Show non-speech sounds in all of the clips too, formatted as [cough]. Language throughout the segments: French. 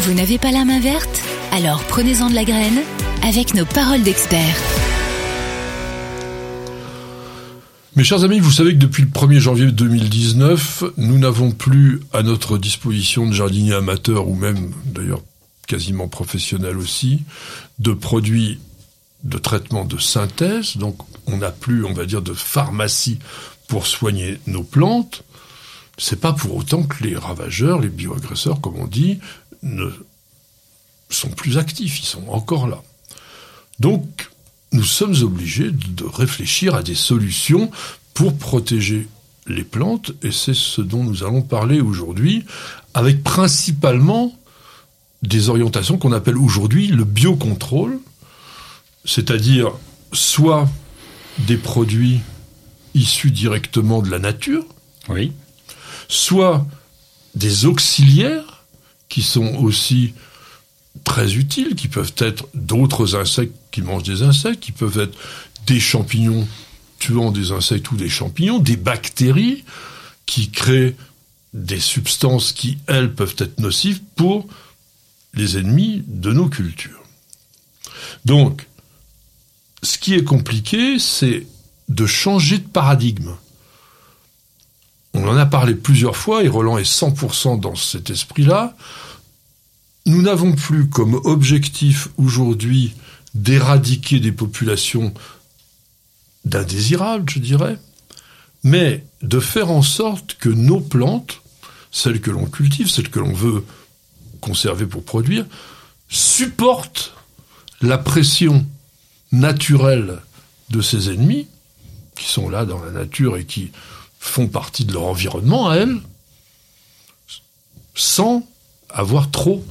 Vous n'avez pas la main verte Alors prenez-en de la graine avec nos paroles d'experts. Mes chers amis, vous savez que depuis le 1er janvier 2019, nous n'avons plus à notre disposition de jardiniers amateurs ou même d'ailleurs quasiment professionnels aussi, de produits de traitement de synthèse. Donc on n'a plus, on va dire, de pharmacie pour soigner nos plantes. C'est pas pour autant que les ravageurs, les bioagresseurs, comme on dit, ne sont plus actifs. Ils sont encore là. Donc, nous sommes obligés de réfléchir à des solutions pour protéger les plantes, et c'est ce dont nous allons parler aujourd'hui, avec principalement des orientations qu'on appelle aujourd'hui le biocontrôle, c'est-à-dire soit des produits issus directement de la nature, oui. soit des auxiliaires qui sont aussi très utiles, qui peuvent être d'autres insectes qui mangent des insectes, qui peuvent être des champignons tuant des insectes ou des champignons, des bactéries qui créent des substances qui, elles, peuvent être nocives pour les ennemis de nos cultures. Donc, ce qui est compliqué, c'est de changer de paradigme. On en a parlé plusieurs fois, et Roland est 100% dans cet esprit-là. Nous n'avons plus comme objectif aujourd'hui d'éradiquer des populations d'indésirables, je dirais, mais de faire en sorte que nos plantes, celles que l'on cultive, celles que l'on veut conserver pour produire, supportent la pression naturelle de ces ennemis, qui sont là dans la nature et qui font partie de leur environnement à elles, sans avoir trop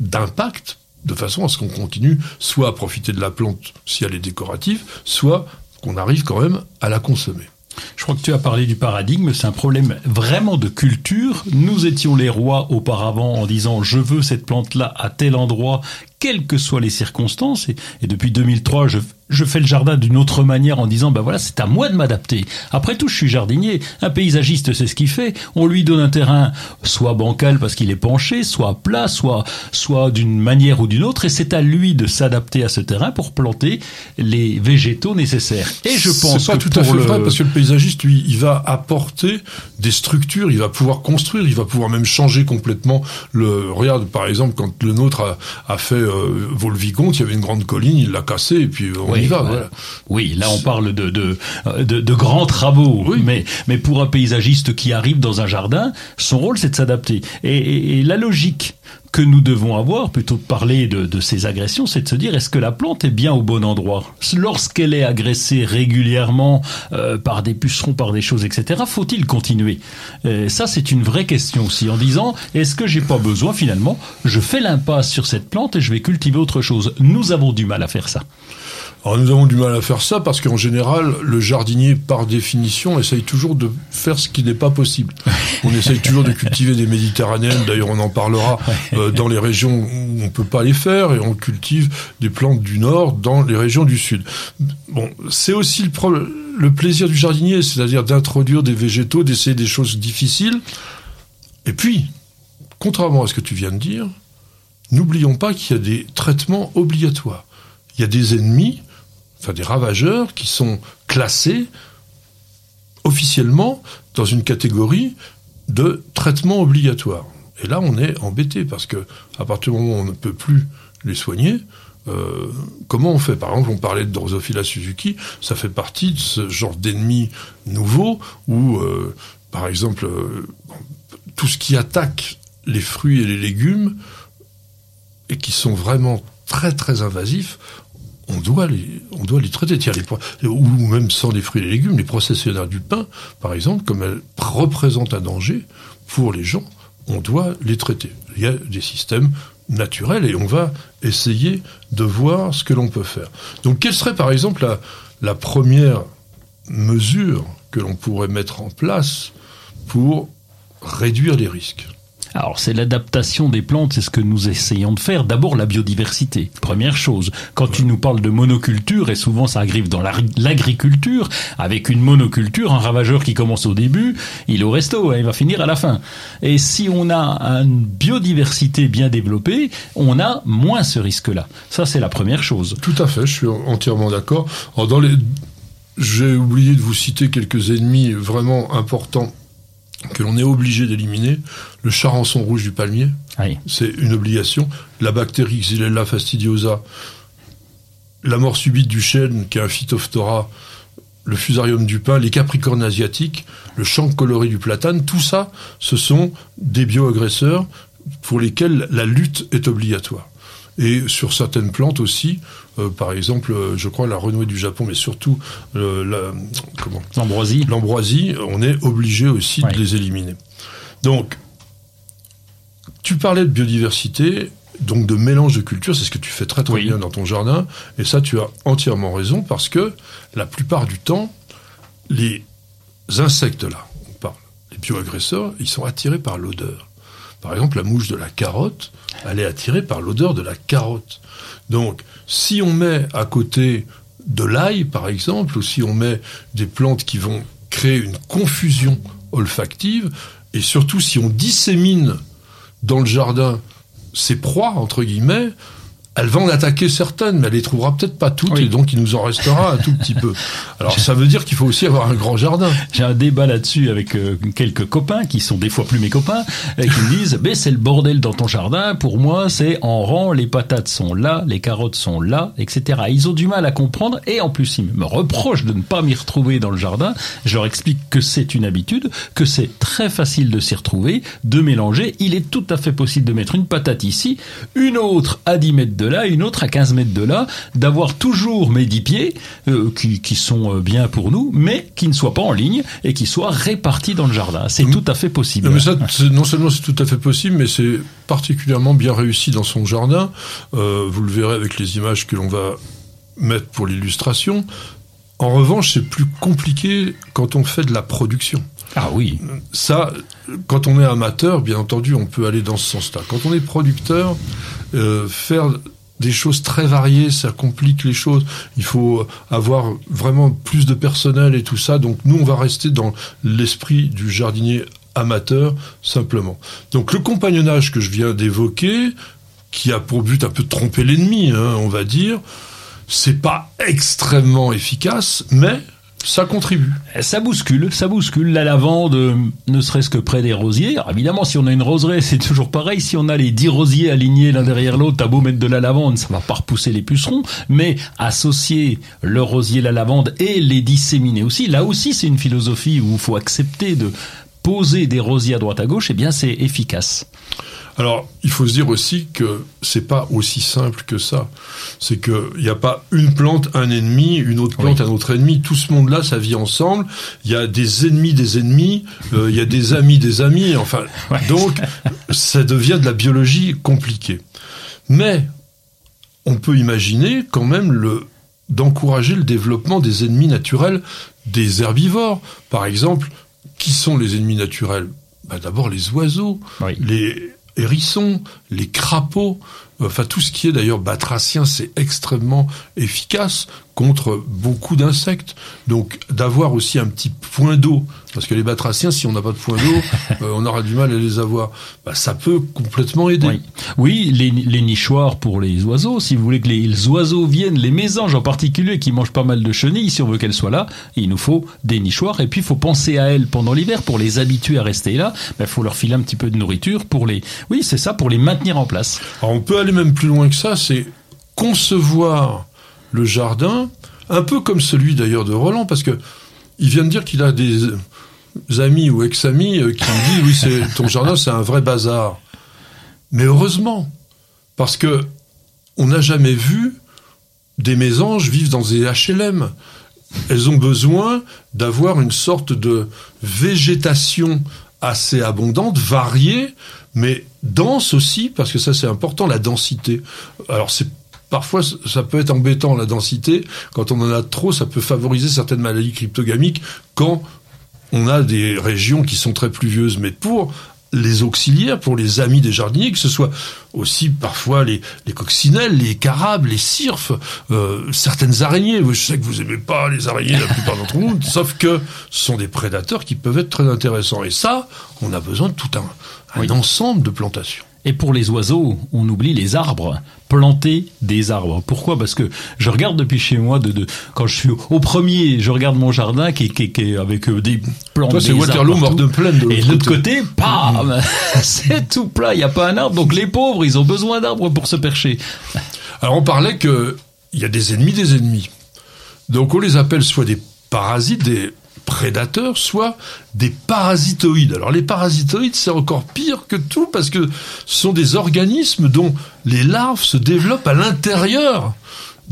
d'impact, de façon à ce qu'on continue soit à profiter de la plante si elle est décorative, soit qu'on arrive quand même à la consommer. Je crois que tu as parlé du paradigme, c'est un problème vraiment de culture. Nous étions les rois auparavant en disant je veux cette plante-là à tel endroit, quelles que soient les circonstances. Et, et depuis 2003, je, je fais le jardin d'une autre manière en disant, ben voilà, c'est à moi de m'adapter. Après tout, je suis jardinier. Un paysagiste, c'est ce qu'il fait. On lui donne un terrain soit bancal parce qu'il est penché, soit plat, soit, soit d'une manière ou d'une autre. Et c'est à lui de s'adapter à ce terrain pour planter les végétaux nécessaires. Et je pense pas tout à fait vrai parce que le paysagiste, lui, il va apporter des structures, il va pouvoir construire, il va pouvoir même changer complètement le. Regarde, par exemple, quand le nôtre a, a fait euh, Volvicomte, il y avait une grande colline, il l'a cassée et puis on oui, y va. Voilà. Oui, là on parle de de, de, de grands travaux, Oui. mais mais pour un paysagiste qui arrive dans un jardin, son rôle c'est de s'adapter. Et, et- et la logique que nous devons avoir, plutôt que de parler de, de ces agressions, c'est de se dire est-ce que la plante est bien au bon endroit? Lorsqu'elle est agressée régulièrement euh, par des pucerons, par des choses, etc., faut-il continuer? Euh, Ça, c'est une vraie question aussi, en disant est-ce que j'ai pas besoin finalement Je fais l'impasse sur cette plante et je vais cultiver autre chose? Nous avons du mal à faire ça. Alors nous avons du mal à faire ça parce qu'en général, le jardinier, par définition, essaye toujours de faire ce qui n'est pas possible. [laughs] On essaye toujours de cultiver des méditerranéennes, d'ailleurs on en parlera, euh, dans les régions où on peut pas les faire, et on cultive des plantes du nord dans les régions du sud. Bon, c'est aussi le plaisir du jardinier, c'est-à-dire d'introduire des végétaux, d'essayer des choses difficiles. Et puis, contrairement à ce que tu viens de dire, n'oublions pas qu'il y a des traitements obligatoires. Il y a des ennemis, enfin des ravageurs, qui sont classés officiellement dans une catégorie de traitement obligatoire. Et là, on est embêté parce que à partir du moment où on ne peut plus les soigner, euh, comment on fait? Par exemple, on parlait de Drosophila Suzuki, ça fait partie de ce genre d'ennemis nouveaux où, euh, par exemple, euh, tout ce qui attaque les fruits et les légumes et qui sont vraiment très très invasifs, on doit les, on doit les traiter. Ou même sans les fruits et les légumes, les processionnaires du pain, par exemple, comme elles représentent un danger pour les gens, on doit les traiter. Il y a des systèmes naturels et on va essayer de voir ce que l'on peut faire. Donc, quelle serait par exemple la première mesure que l'on pourrait mettre en place pour réduire les risques? Alors c'est l'adaptation des plantes, c'est ce que nous essayons de faire. D'abord la biodiversité, première chose. Quand tu nous parles de monoculture, et souvent ça arrive dans l'agriculture, avec une monoculture, un ravageur qui commence au début, il est au resto, hein, il va finir à la fin. Et si on a une biodiversité bien développée, on a moins ce risque-là. Ça c'est la première chose. Tout à fait, je suis entièrement d'accord. Dans les j'ai oublié de vous citer quelques ennemis vraiment importants que l'on est obligé d'éliminer. Le charançon rouge du palmier, c'est une obligation. La bactérie Xylella fastidiosa, la mort subite du chêne, qui est un phytophthora, le fusarium du pin, les capricornes asiatiques, le champ coloré du platane, tout ça, ce sont des bioagresseurs pour lesquels la lutte est obligatoire. Et sur certaines plantes aussi, euh, par exemple, euh, je crois la renouée du Japon, mais surtout euh, l'ambroisie. L'ambroisie, on est obligé aussi de les éliminer. Donc, tu parlais de biodiversité, donc de mélange de cultures, c'est ce que tu fais très très bien dans ton jardin, et ça tu as entièrement raison parce que la plupart du temps, les insectes là, on parle, les bioagresseurs, ils sont attirés par l'odeur. Par exemple, la mouche de la carotte, elle est attirée par l'odeur de la carotte. Donc, si on met à côté de l'ail, par exemple, ou si on met des plantes qui vont créer une confusion olfactive, et surtout si on dissémine dans le jardin ces proies, entre guillemets, elle va en attaquer certaines, mais elle les trouvera peut-être pas toutes, et donc il nous en restera un tout petit peu. [laughs] Alors ça veut dire qu'il faut aussi avoir un grand jardin. J'ai un débat là-dessus avec euh, quelques copains qui sont des fois plus mes copains, et qui me disent "Mais c'est le bordel dans ton jardin. Pour moi, c'est en rang, les patates sont là, les carottes sont là, etc." Ils ont du mal à comprendre, et en plus ils me reprochent de ne pas m'y retrouver dans le jardin. Je leur explique que c'est une habitude, que c'est très facile de s'y retrouver, de mélanger. Il est tout à fait possible de mettre une patate ici, une autre à 10 mètres de de là, une autre à 15 mètres de là, d'avoir toujours mes 10 pieds, euh, qui, qui, sont euh, bien pour nous, mais qui ne soient pas en ligne et qui soient répartis dans le jardin. C'est tout à fait possible. Non, mais ça, non seulement c'est tout à fait possible, mais c'est particulièrement bien réussi dans son jardin. Euh, vous le verrez avec les images que l'on va mettre pour l'illustration. En revanche, c'est plus compliqué quand on fait de la production. Ah oui. Ça, quand on est amateur, bien entendu, on peut aller dans ce sens-là. Quand on est producteur, euh, faire des choses très variées, ça complique les choses. Il faut avoir vraiment plus de personnel et tout ça. Donc nous, on va rester dans l'esprit du jardinier amateur simplement. Donc le compagnonnage que je viens d'évoquer, qui a pour but un peu de tromper l'ennemi, hein, on va dire, c'est pas extrêmement efficace, mais ça contribue. Ça bouscule, ça bouscule. La lavande, ne serait-ce que près des rosiers. évidemment, si on a une roseraie, c'est toujours pareil. Si on a les dix rosiers alignés l'un derrière l'autre, t'as beau mettre de la lavande, ça va pas repousser les pucerons. Mais associer le rosier, la lavande et les disséminer aussi, là aussi, c'est une philosophie où il faut accepter de poser des rosiers à droite à gauche. Eh bien, c'est efficace. Alors, il faut se dire aussi que c'est pas aussi simple que ça. C'est qu'il n'y a pas une plante, un ennemi, une autre plante, un autre ennemi. Tout ce monde-là, ça vit ensemble. Il y a des ennemis des ennemis, euh, il y a des amis des amis. Enfin, [laughs] donc, ça devient de la biologie compliquée. Mais, on peut imaginer quand même le d'encourager le développement des ennemis naturels des herbivores. Par exemple, qui sont les ennemis naturels? Bah, D'abord les oiseaux, les hérissons, les crapauds, enfin tout ce qui est d'ailleurs batracien, c'est extrêmement efficace contre beaucoup d'insectes. Donc d'avoir aussi un petit point d'eau, parce que les batraciens, si on n'a pas de point d'eau, [laughs] euh, on aura du mal à les avoir. Bah, ça peut complètement aider. Oui, les, nichoirs pour les oiseaux. Si vous voulez que les, oiseaux viennent, les mésanges en particulier, qui mangent pas mal de chenilles, si on veut qu'elles soient là, il nous faut des nichoirs. Et puis il faut penser à elles pendant l'hiver pour les habituer à rester là. Il bah, faut leur filer un petit peu de nourriture pour les. Oui, c'est ça, pour les maintenir en place. Alors on peut aller même plus loin que ça. C'est concevoir le jardin, un peu comme celui d'ailleurs de Roland, parce que il vient de dire qu'il a des amis ou ex-amis euh, qui me disent oui, c'est ton jardin, c'est un vrai bazar. Mais heureusement, parce que on n'a jamais vu des mésanges vivre dans des HLM. Elles ont besoin d'avoir une sorte de végétation assez abondante, variée, mais dense aussi, parce que ça c'est important, la densité. Alors c'est Parfois, ça peut être embêtant, la densité. Quand on en a trop, ça peut favoriser certaines maladies cryptogamiques quand on a des régions qui sont très pluvieuses. Mais pour les auxiliaires, pour les amis des jardiniers, que ce soit aussi parfois les, les coccinelles, les carabes, les cirfes, euh, certaines araignées. Je sais que vous aimez pas les araignées, la plupart d'entre vous, [laughs] sauf que ce sont des prédateurs qui peuvent être très intéressants. Et ça, on a besoin de tout un, un ensemble de plantations. Et pour les oiseaux, on oublie les arbres. Planter des arbres. Pourquoi? Parce que je regarde depuis chez moi, de, de quand je suis au, premier, je regarde mon jardin qui, qui, qui est avec euh, des plantes. Toi, c'est Waterloo mort de plaine. De et de l'autre côté, pam, [laughs] c'est tout plat. Il n'y a pas un arbre. Donc les pauvres, ils ont besoin d'arbres pour se percher. Alors on parlait que il y a des ennemis des ennemis. Donc on les appelle soit des parasites, des prédateurs, soit des parasitoïdes. Alors les parasitoïdes, c'est encore pire que tout parce que ce sont des organismes dont les larves se développent à l'intérieur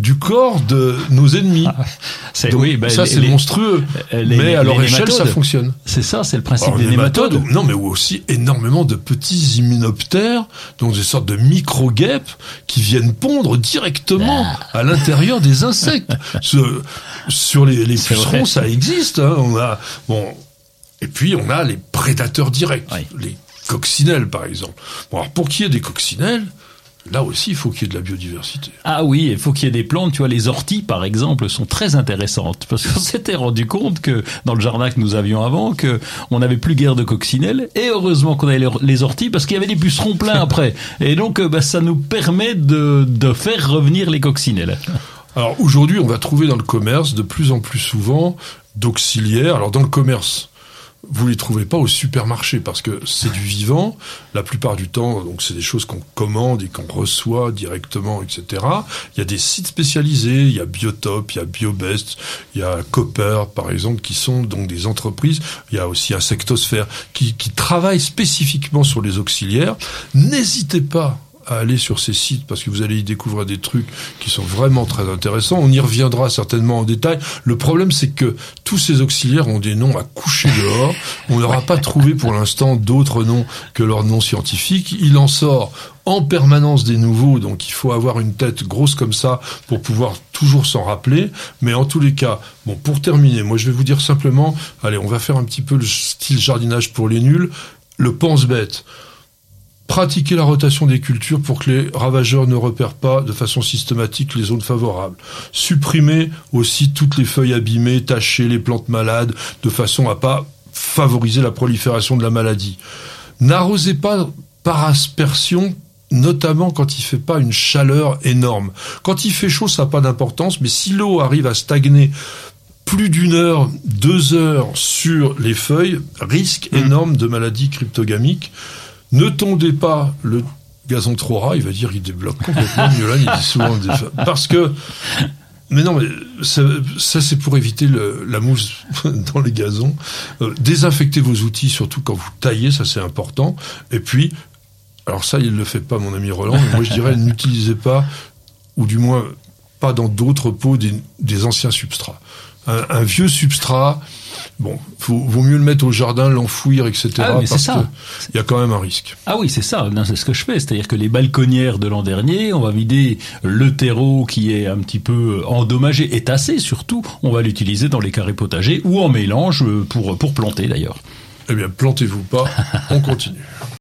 du corps de nos ennemis. Ah, c'est, oui, ben, ça c'est monstrueux. mais à leur échelle, ça fonctionne. C'est ça, c'est le principe des nématodes. Non, mais aussi énormément de petits hyménoptères, donc des sortes de micro-guêpes qui viennent pondre directement ah. à l'intérieur des insectes. [laughs] sur les, les pucerons, ça existe. Hein. On a bon, et puis on a les prédateurs directs, les coccinelles par exemple. Bon, alors pour qu'il y ait des coccinelles, Là aussi, il faut qu'il y ait de la biodiversité. Ah oui, il faut qu'il y ait des plantes. Tu vois, les orties, par exemple, sont très intéressantes parce qu'on [laughs] s'était rendu compte que dans le jardin que nous avions avant, que on n'avait plus guère de coccinelles. Et heureusement qu'on avait les orties parce qu'il y avait des pucerons pleins après. [laughs] Et donc, euh, bah, ça nous permet de, de faire revenir les coccinelles. [laughs] Alors aujourd'hui, on va trouver dans le commerce de plus en plus souvent d'auxiliaires. Alors dans le commerce, vous les trouvez pas au supermarché parce que c'est du vivant. La plupart du temps, donc c'est des choses qu'on commande et qu'on reçoit directement, etc. Il y a des sites spécialisés, il y a Biotop, il y a Biobest, il y a Copper, par exemple, qui sont donc des entreprises. Il y a aussi Insectosphère qui, qui travaillent spécifiquement sur les auxiliaires. N'hésitez pas à aller sur ces sites parce que vous allez y découvrir des trucs qui sont vraiment très intéressants. On y reviendra certainement en détail. Le problème, c'est que tous ces auxiliaires ont des noms à coucher dehors. On n'aura pas trouvé pour l'instant d'autres noms que leurs noms scientifiques. Il en sort en permanence des nouveaux, donc il faut avoir une tête grosse comme ça pour pouvoir toujours s'en rappeler. Mais en tous les cas, bon, pour terminer, moi je vais vous dire simplement, allez, on va faire un petit peu le style jardinage pour les nuls. Le pense-bête pratiquer la rotation des cultures pour que les ravageurs ne repèrent pas de façon systématique les zones favorables. Supprimer aussi toutes les feuilles abîmées, tacher les plantes malades, de façon à pas favoriser la prolifération de la maladie. N'arrosez pas par aspersion notamment quand il fait pas une chaleur énorme. Quand il fait chaud, ça n'a pas d'importance, mais si l'eau arrive à stagner plus d'une heure, deux heures sur les feuilles, risque mmh. énorme de maladie cryptogamique. Ne tondez pas le gazon trop ras, il va dire il débloque complètement. Miolan, il dit souvent parce que mais non, mais ça, c'est pour éviter la mousse [laughs] dans les gazons. Euh, désinfectez vos outils, surtout quand vous taillez, ça c'est important. Et puis, alors ça, il le fait pas, mon ami Roland. Mais moi, je dirais, n'utilisez pas, ou du moins pas dans d'autres pots, des, anciens substrats. Un, vieux substrat, Bon, faut, vaut mieux le mettre au jardin, l'enfouir, etc. Ah, mais parce ça. il y a quand même un risque. Ah oui, c'est ça. C'est ce que je fais. C'est-à-dire que les balconnières de l'an dernier, on va vider le terreau qui est un petit peu endommagé et tassé surtout. On va l'utiliser dans les carrés potagers ou en mélange pour, pour planter d'ailleurs. Eh bien, plantez-vous pas. on continue.